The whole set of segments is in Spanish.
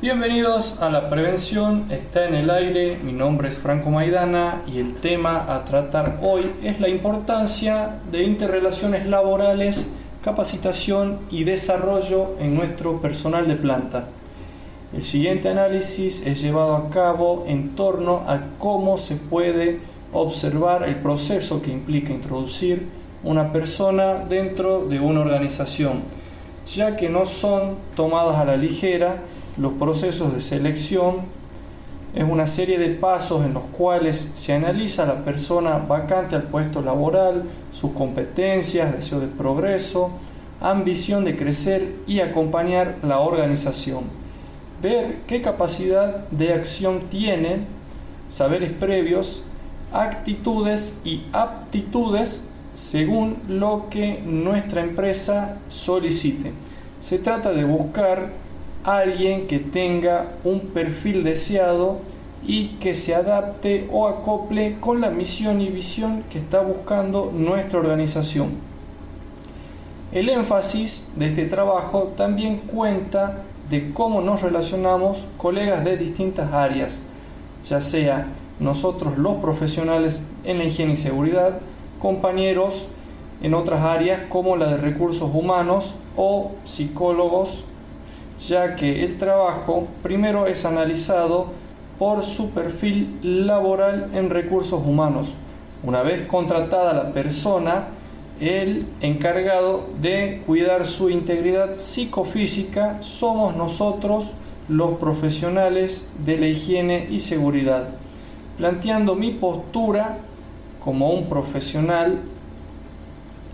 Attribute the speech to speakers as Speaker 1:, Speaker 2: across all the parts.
Speaker 1: Bienvenidos a La Prevención está en el aire, mi nombre es Franco Maidana y el tema a tratar hoy es la importancia de interrelaciones laborales, capacitación y desarrollo en nuestro personal de planta. El siguiente análisis es llevado a cabo en torno a cómo se puede observar el proceso que implica introducir una persona dentro de una organización, ya que no son tomadas a la ligera los procesos de selección es una serie de pasos en los cuales se analiza a la persona vacante al puesto laboral, sus competencias, deseo de progreso, ambición de crecer y acompañar la organización. Ver qué capacidad de acción tiene, saberes previos, actitudes y aptitudes según lo que nuestra empresa solicite. Se trata de buscar alguien que tenga un perfil deseado y que se adapte o acople con la misión y visión que está buscando nuestra organización. El énfasis de este trabajo también cuenta de cómo nos relacionamos colegas de distintas áreas, ya sea nosotros los profesionales en la higiene y seguridad, compañeros en otras áreas como la de recursos humanos o psicólogos ya que el trabajo primero es analizado por su perfil laboral en recursos humanos. Una vez contratada la persona, el encargado de cuidar su integridad psicofísica somos nosotros los profesionales de la higiene y seguridad. Planteando mi postura como un profesional,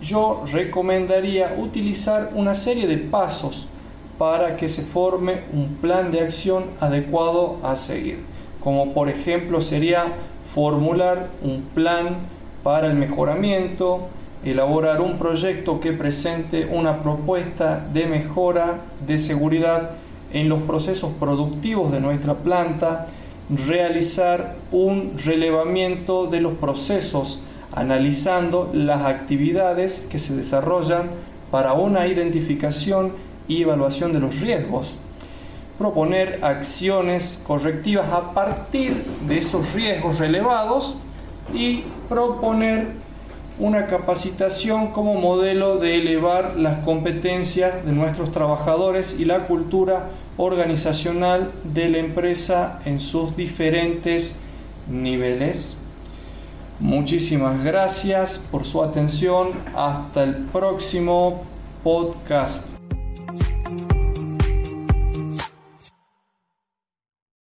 Speaker 1: yo recomendaría utilizar una serie de pasos para que se forme un plan de acción adecuado a seguir, como por ejemplo sería formular un plan para el mejoramiento, elaborar un proyecto que presente una propuesta de mejora de seguridad en los procesos productivos de nuestra planta, realizar un relevamiento de los procesos analizando las actividades que se desarrollan para una identificación y evaluación de los riesgos. Proponer acciones correctivas a partir de esos riesgos relevados y proponer una capacitación como modelo de elevar las competencias de nuestros trabajadores y la cultura organizacional de la empresa en sus diferentes niveles. Muchísimas gracias por su atención. Hasta el próximo podcast.